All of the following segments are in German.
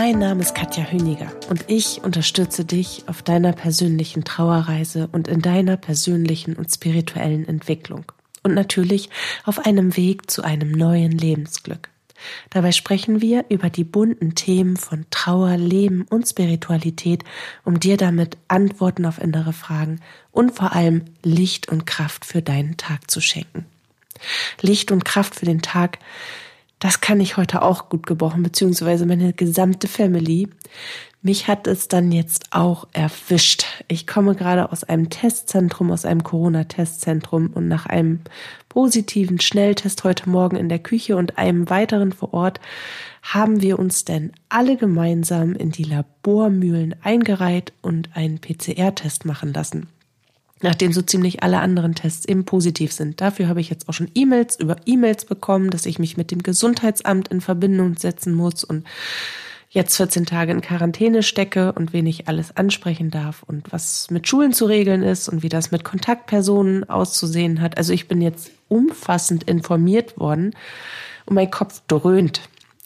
Mein Name ist Katja Hüniger und ich unterstütze dich auf deiner persönlichen Trauerreise und in deiner persönlichen und spirituellen Entwicklung. Und natürlich auf einem Weg zu einem neuen Lebensglück. Dabei sprechen wir über die bunten Themen von Trauer, Leben und Spiritualität, um dir damit Antworten auf innere Fragen und vor allem Licht und Kraft für deinen Tag zu schenken. Licht und Kraft für den Tag, das kann ich heute auch gut gebrochen, beziehungsweise meine gesamte Family. Mich hat es dann jetzt auch erwischt. Ich komme gerade aus einem Testzentrum, aus einem Corona-Testzentrum und nach einem positiven Schnelltest heute Morgen in der Küche und einem weiteren vor Ort haben wir uns denn alle gemeinsam in die Labormühlen eingereiht und einen PCR-Test machen lassen nachdem so ziemlich alle anderen Tests eben positiv sind. Dafür habe ich jetzt auch schon E-Mails über E-Mails bekommen, dass ich mich mit dem Gesundheitsamt in Verbindung setzen muss und jetzt 14 Tage in Quarantäne stecke und wen ich alles ansprechen darf und was mit Schulen zu regeln ist und wie das mit Kontaktpersonen auszusehen hat. Also ich bin jetzt umfassend informiert worden und mein Kopf dröhnt.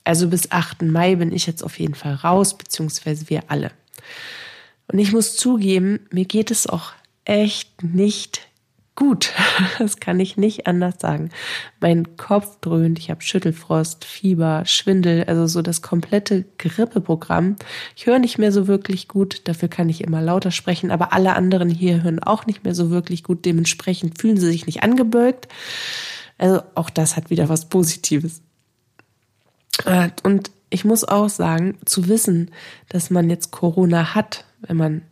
Also bis 8. Mai bin ich jetzt auf jeden Fall raus, beziehungsweise wir alle. Und ich muss zugeben, mir geht es auch echt nicht gut. Das kann ich nicht anders sagen. Mein Kopf dröhnt, ich habe Schüttelfrost, Fieber, Schwindel, also so das komplette Grippeprogramm. Ich höre nicht mehr so wirklich gut, dafür kann ich immer lauter sprechen, aber alle anderen hier hören auch nicht mehr so wirklich gut. Dementsprechend fühlen sie sich nicht angebölkt. Also auch das hat wieder was Positives. Äh, und ich muss auch sagen, zu wissen, dass man jetzt Corona hat, wenn man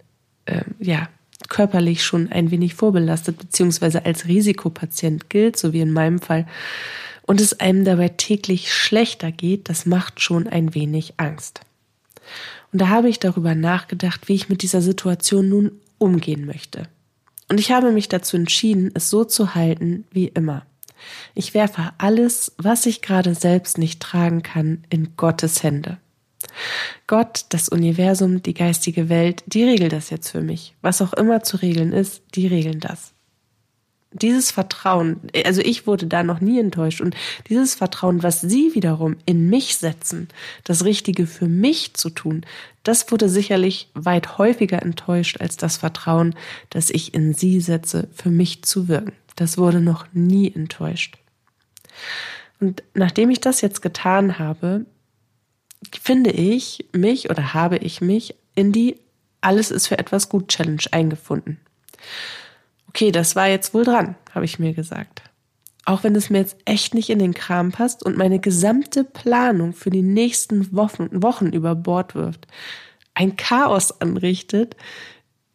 äh, ja körperlich schon ein wenig vorbelastet beziehungsweise als Risikopatient gilt, so wie in meinem Fall, und es einem dabei täglich schlechter geht, das macht schon ein wenig Angst. Und da habe ich darüber nachgedacht, wie ich mit dieser Situation nun umgehen möchte. Und ich habe mich dazu entschieden, es so zu halten wie immer. Ich werfe alles, was ich gerade selbst nicht tragen kann, in Gottes Hände. Gott, das Universum, die geistige Welt, die regeln das jetzt für mich. Was auch immer zu regeln ist, die regeln das. Dieses Vertrauen, also ich wurde da noch nie enttäuscht und dieses Vertrauen, was Sie wiederum in mich setzen, das Richtige für mich zu tun, das wurde sicherlich weit häufiger enttäuscht als das Vertrauen, das ich in Sie setze, für mich zu wirken. Das wurde noch nie enttäuscht. Und nachdem ich das jetzt getan habe, finde ich mich oder habe ich mich in die Alles ist für etwas gut Challenge eingefunden. Okay, das war jetzt wohl dran, habe ich mir gesagt. Auch wenn es mir jetzt echt nicht in den Kram passt und meine gesamte Planung für die nächsten Wochen, Wochen über Bord wirft, ein Chaos anrichtet,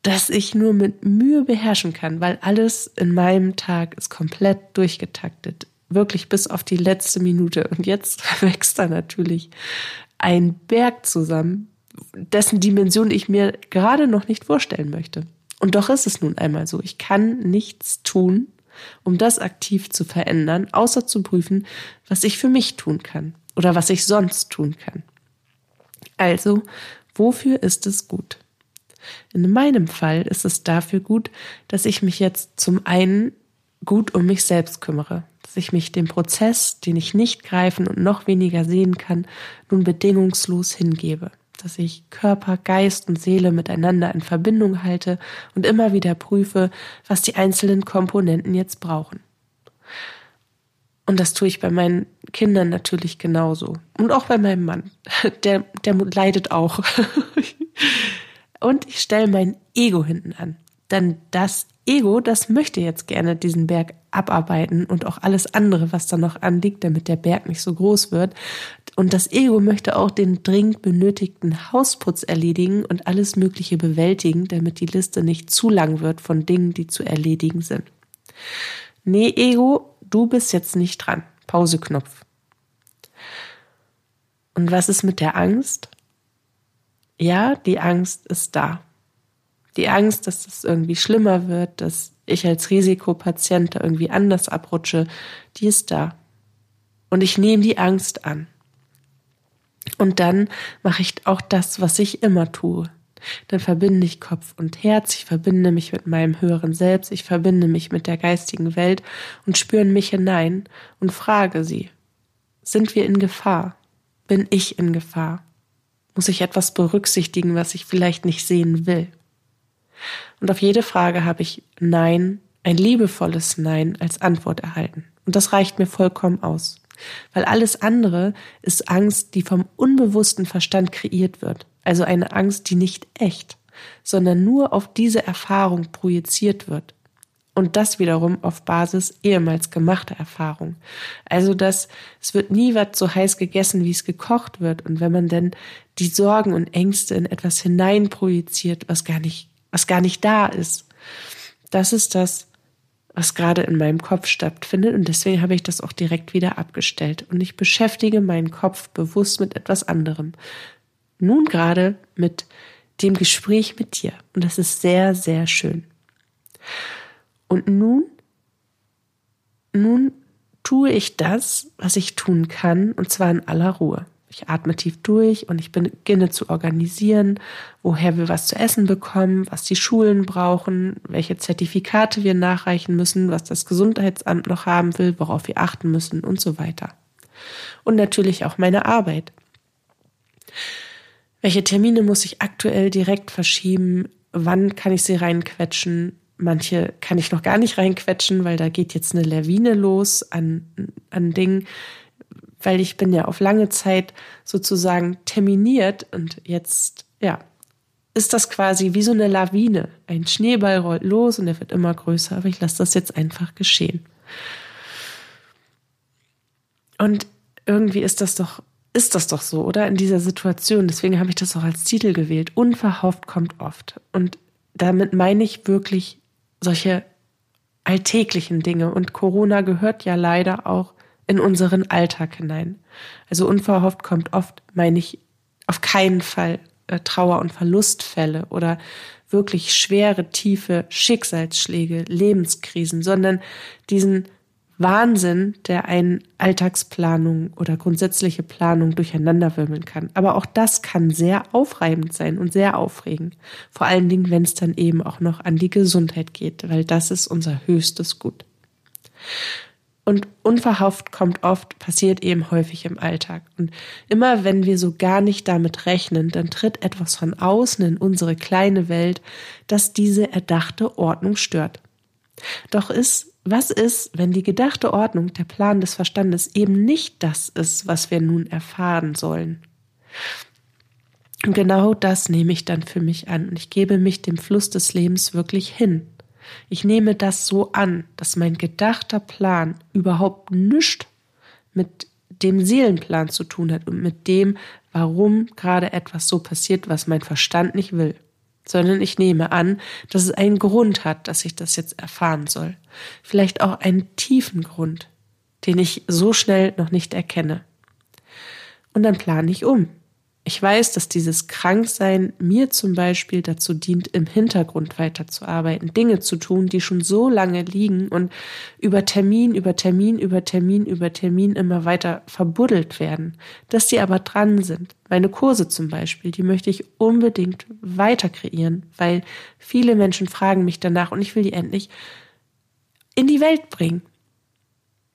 das ich nur mit Mühe beherrschen kann, weil alles in meinem Tag ist komplett durchgetaktet. Wirklich bis auf die letzte Minute. Und jetzt wächst da natürlich ein Berg zusammen, dessen Dimension ich mir gerade noch nicht vorstellen möchte. Und doch ist es nun einmal so. Ich kann nichts tun, um das aktiv zu verändern, außer zu prüfen, was ich für mich tun kann oder was ich sonst tun kann. Also, wofür ist es gut? In meinem Fall ist es dafür gut, dass ich mich jetzt zum einen gut um mich selbst kümmere, dass ich mich dem Prozess, den ich nicht greifen und noch weniger sehen kann, nun bedingungslos hingebe, dass ich Körper, Geist und Seele miteinander in Verbindung halte und immer wieder prüfe, was die einzelnen Komponenten jetzt brauchen. Und das tue ich bei meinen Kindern natürlich genauso. Und auch bei meinem Mann. Der, der leidet auch. Und ich stelle mein Ego hinten an. Denn das Ego, das möchte jetzt gerne diesen Berg abarbeiten und auch alles andere, was da noch anliegt, damit der Berg nicht so groß wird. Und das Ego möchte auch den dringend benötigten Hausputz erledigen und alles Mögliche bewältigen, damit die Liste nicht zu lang wird von Dingen, die zu erledigen sind. Nee, Ego, du bist jetzt nicht dran. Pauseknopf. Und was ist mit der Angst? ja, die Angst ist da. Die Angst, dass es irgendwie schlimmer wird, dass ich als Risikopatient irgendwie anders abrutsche, die ist da. Und ich nehme die Angst an. Und dann mache ich auch das, was ich immer tue. Dann verbinde ich Kopf und Herz, ich verbinde mich mit meinem höheren Selbst, ich verbinde mich mit der geistigen Welt und spüre mich hinein und frage sie, sind wir in Gefahr? Bin ich in Gefahr? Muss ich etwas berücksichtigen, was ich vielleicht nicht sehen will? Und auf jede Frage habe ich Nein, ein liebevolles Nein als Antwort erhalten. Und das reicht mir vollkommen aus. Weil alles andere ist Angst, die vom unbewussten Verstand kreiert wird. Also eine Angst, die nicht echt, sondern nur auf diese Erfahrung projiziert wird. Und das wiederum auf Basis ehemals gemachter Erfahrung. Also dass es wird nie was so heiß gegessen, wie es gekocht wird. Und wenn man denn die Sorgen und Ängste in etwas hineinprojiziert, was gar nicht, was gar nicht da ist, das ist das, was gerade in meinem Kopf stattfindet und deswegen habe ich das auch direkt wieder abgestellt und ich beschäftige meinen Kopf bewusst mit etwas anderem. Nun gerade mit dem Gespräch mit dir und das ist sehr, sehr schön. Und nun, nun tue ich das, was ich tun kann und zwar in aller Ruhe. Ich atme tief durch und ich beginne zu organisieren, woher wir was zu essen bekommen, was die Schulen brauchen, welche Zertifikate wir nachreichen müssen, was das Gesundheitsamt noch haben will, worauf wir achten müssen und so weiter. Und natürlich auch meine Arbeit. Welche Termine muss ich aktuell direkt verschieben? Wann kann ich sie reinquetschen? Manche kann ich noch gar nicht reinquetschen, weil da geht jetzt eine Lawine los an, an Dingen, weil ich bin ja auf lange Zeit sozusagen terminiert und jetzt, ja, ist das quasi wie so eine Lawine. Ein Schneeball rollt los und er wird immer größer, aber ich lasse das jetzt einfach geschehen. Und irgendwie ist das doch, ist das doch so, oder? In dieser Situation. Deswegen habe ich das auch als Titel gewählt. Unverhofft kommt oft. Und damit meine ich wirklich solche alltäglichen Dinge. Und Corona gehört ja leider auch in unseren Alltag hinein. Also unverhofft kommt oft, meine ich, auf keinen Fall äh, Trauer- und Verlustfälle oder wirklich schwere, tiefe Schicksalsschläge, Lebenskrisen, sondern diesen Wahnsinn, der einen Alltagsplanung oder grundsätzliche Planung durcheinanderwirbeln kann. Aber auch das kann sehr aufreibend sein und sehr aufregend. Vor allen Dingen, wenn es dann eben auch noch an die Gesundheit geht, weil das ist unser höchstes Gut. Und unverhofft kommt oft, passiert eben häufig im Alltag. Und immer wenn wir so gar nicht damit rechnen, dann tritt etwas von außen in unsere kleine Welt, das diese erdachte Ordnung stört. Doch ist, was ist, wenn die gedachte Ordnung, der Plan des Verstandes eben nicht das ist, was wir nun erfahren sollen? Und genau das nehme ich dann für mich an und ich gebe mich dem Fluss des Lebens wirklich hin. Ich nehme das so an, dass mein gedachter Plan überhaupt nichts mit dem Seelenplan zu tun hat und mit dem, warum gerade etwas so passiert, was mein Verstand nicht will, sondern ich nehme an, dass es einen Grund hat, dass ich das jetzt erfahren soll. Vielleicht auch einen tiefen Grund, den ich so schnell noch nicht erkenne. Und dann plane ich um. Ich weiß, dass dieses Kranksein mir zum Beispiel dazu dient, im Hintergrund weiterzuarbeiten, Dinge zu tun, die schon so lange liegen und über Termin, über Termin, über Termin, über Termin immer weiter verbuddelt werden, dass die aber dran sind. Meine Kurse zum Beispiel, die möchte ich unbedingt weiter kreieren, weil viele Menschen fragen mich danach und ich will die endlich in die Welt bringen,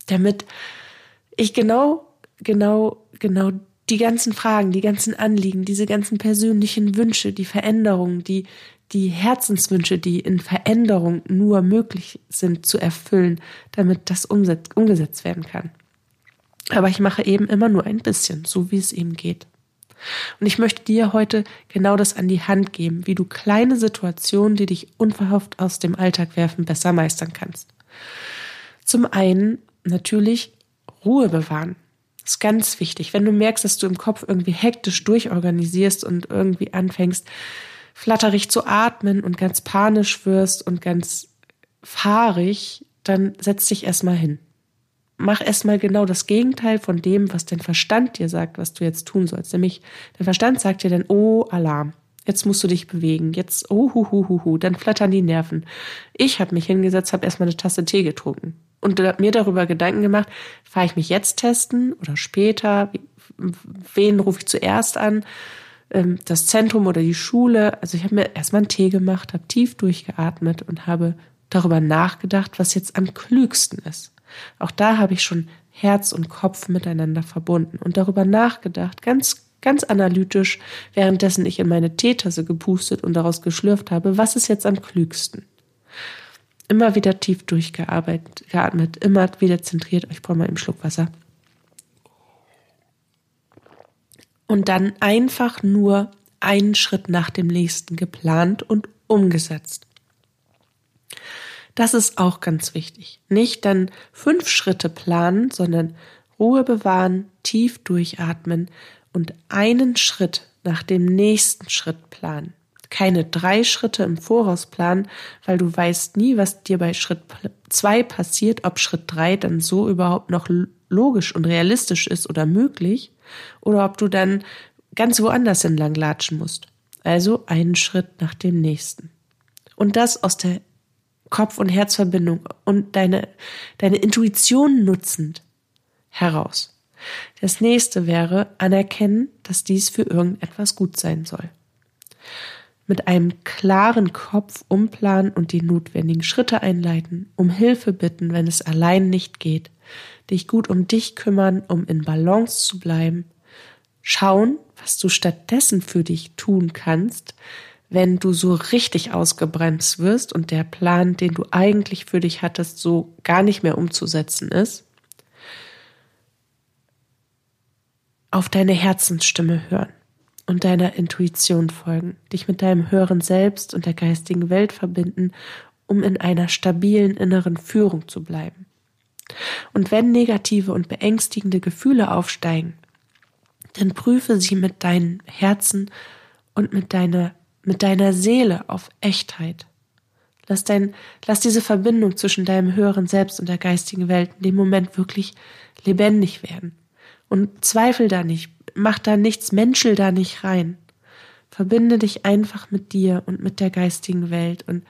damit ich genau, genau, genau die ganzen Fragen, die ganzen Anliegen, diese ganzen persönlichen Wünsche, die Veränderungen, die, die Herzenswünsche, die in Veränderung nur möglich sind zu erfüllen, damit das umgesetzt werden kann. Aber ich mache eben immer nur ein bisschen, so wie es eben geht. Und ich möchte dir heute genau das an die Hand geben, wie du kleine Situationen, die dich unverhofft aus dem Alltag werfen, besser meistern kannst. Zum einen natürlich Ruhe bewahren. Ist ganz wichtig. Wenn du merkst, dass du im Kopf irgendwie hektisch durchorganisierst und irgendwie anfängst, flatterig zu atmen und ganz panisch wirst und ganz fahrig, dann setz dich erstmal hin. Mach erstmal genau das Gegenteil von dem, was dein Verstand dir sagt, was du jetzt tun sollst. Nämlich, der Verstand sagt dir dann, oh, Alarm. Jetzt musst du dich bewegen. Jetzt, oh, hu, hu, hu, hu. Dann flattern die Nerven. Ich habe mich hingesetzt, habe erstmal eine Tasse Tee getrunken und mir darüber Gedanken gemacht, fahre ich mich jetzt testen oder später? Wen rufe ich zuerst an? Ähm, das Zentrum oder die Schule? Also ich habe mir erstmal einen Tee gemacht, habe tief durchgeatmet und habe darüber nachgedacht, was jetzt am klügsten ist. Auch da habe ich schon Herz und Kopf miteinander verbunden und darüber nachgedacht, ganz ganz analytisch, währenddessen ich in meine Teetasse gepustet und daraus geschlürft habe, was ist jetzt am klügsten? Immer wieder tief durchgearbeitet, geatmet, immer wieder zentriert. Ich brauche mal einen Schluck Wasser. Und dann einfach nur einen Schritt nach dem nächsten geplant und umgesetzt. Das ist auch ganz wichtig. Nicht dann fünf Schritte planen, sondern Ruhe bewahren, tief durchatmen und einen Schritt nach dem nächsten Schritt planen keine drei Schritte im Voraus planen, weil du weißt nie, was dir bei Schritt zwei passiert, ob Schritt drei dann so überhaupt noch logisch und realistisch ist oder möglich, oder ob du dann ganz woanders entlang latschen musst. Also einen Schritt nach dem nächsten. Und das aus der Kopf- und Herzverbindung und deine, deine Intuition nutzend heraus. Das nächste wäre anerkennen, dass dies für irgendetwas gut sein soll mit einem klaren Kopf umplanen und die notwendigen Schritte einleiten, um Hilfe bitten, wenn es allein nicht geht, dich gut um dich kümmern, um in Balance zu bleiben, schauen, was du stattdessen für dich tun kannst, wenn du so richtig ausgebremst wirst und der Plan, den du eigentlich für dich hattest, so gar nicht mehr umzusetzen ist. Auf deine Herzensstimme hören und deiner Intuition folgen, dich mit deinem höheren Selbst und der geistigen Welt verbinden, um in einer stabilen inneren Führung zu bleiben. Und wenn negative und beängstigende Gefühle aufsteigen, dann prüfe sie mit deinem Herzen und mit deiner, mit deiner Seele auf Echtheit. Lass, dein, lass diese Verbindung zwischen deinem höheren Selbst und der geistigen Welt in dem Moment wirklich lebendig werden. Und zweifel da nicht, mach da nichts, menschel da nicht rein. Verbinde dich einfach mit dir und mit der geistigen Welt und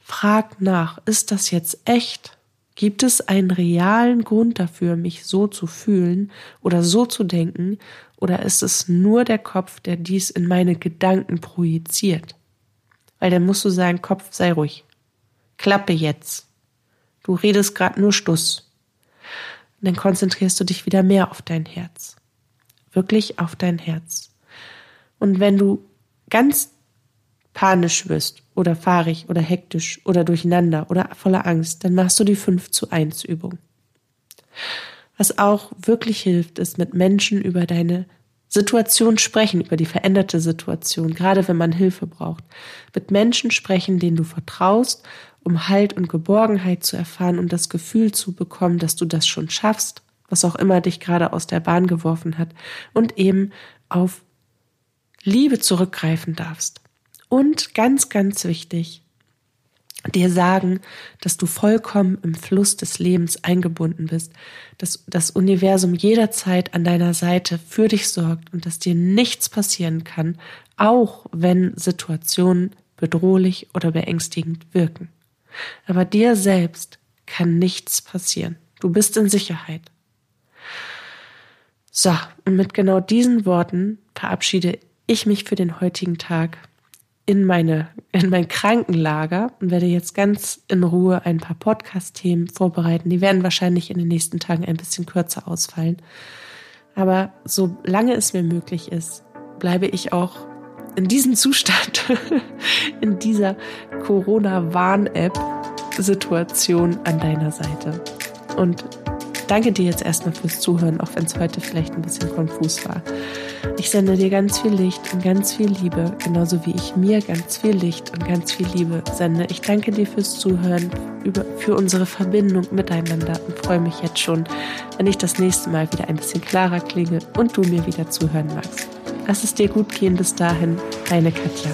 frag nach, ist das jetzt echt? Gibt es einen realen Grund dafür, mich so zu fühlen oder so zu denken, oder ist es nur der Kopf, der dies in meine Gedanken projiziert? Weil dann musst du sagen, Kopf, sei ruhig. Klappe jetzt. Du redest gerade nur Stuss. Und dann konzentrierst du dich wieder mehr auf dein Herz wirklich auf dein Herz. Und wenn du ganz panisch wirst oder fahrig oder hektisch oder durcheinander oder voller Angst, dann machst du die 5 zu 1 Übung. Was auch wirklich hilft, ist mit Menschen über deine Situation sprechen, über die veränderte Situation, gerade wenn man Hilfe braucht. Mit Menschen sprechen, denen du vertraust, um Halt und Geborgenheit zu erfahren und das Gefühl zu bekommen, dass du das schon schaffst was auch immer dich gerade aus der Bahn geworfen hat, und eben auf Liebe zurückgreifen darfst. Und ganz, ganz wichtig, dir sagen, dass du vollkommen im Fluss des Lebens eingebunden bist, dass das Universum jederzeit an deiner Seite für dich sorgt und dass dir nichts passieren kann, auch wenn Situationen bedrohlich oder beängstigend wirken. Aber dir selbst kann nichts passieren. Du bist in Sicherheit. So, und mit genau diesen Worten verabschiede ich mich für den heutigen Tag in meine, in mein Krankenlager und werde jetzt ganz in Ruhe ein paar Podcast-Themen vorbereiten. Die werden wahrscheinlich in den nächsten Tagen ein bisschen kürzer ausfallen. Aber solange es mir möglich ist, bleibe ich auch in diesem Zustand, in dieser Corona-Warn-App-Situation an deiner Seite. Und danke dir jetzt erstmal fürs Zuhören, auch wenn es heute vielleicht ein bisschen konfus war. Ich sende dir ganz viel Licht und ganz viel Liebe, genauso wie ich mir ganz viel Licht und ganz viel Liebe sende. Ich danke dir fürs Zuhören, für unsere Verbindung miteinander und freue mich jetzt schon, wenn ich das nächste Mal wieder ein bisschen klarer klinge und du mir wieder zuhören magst. Lass es dir gut gehen bis dahin, deine Katja.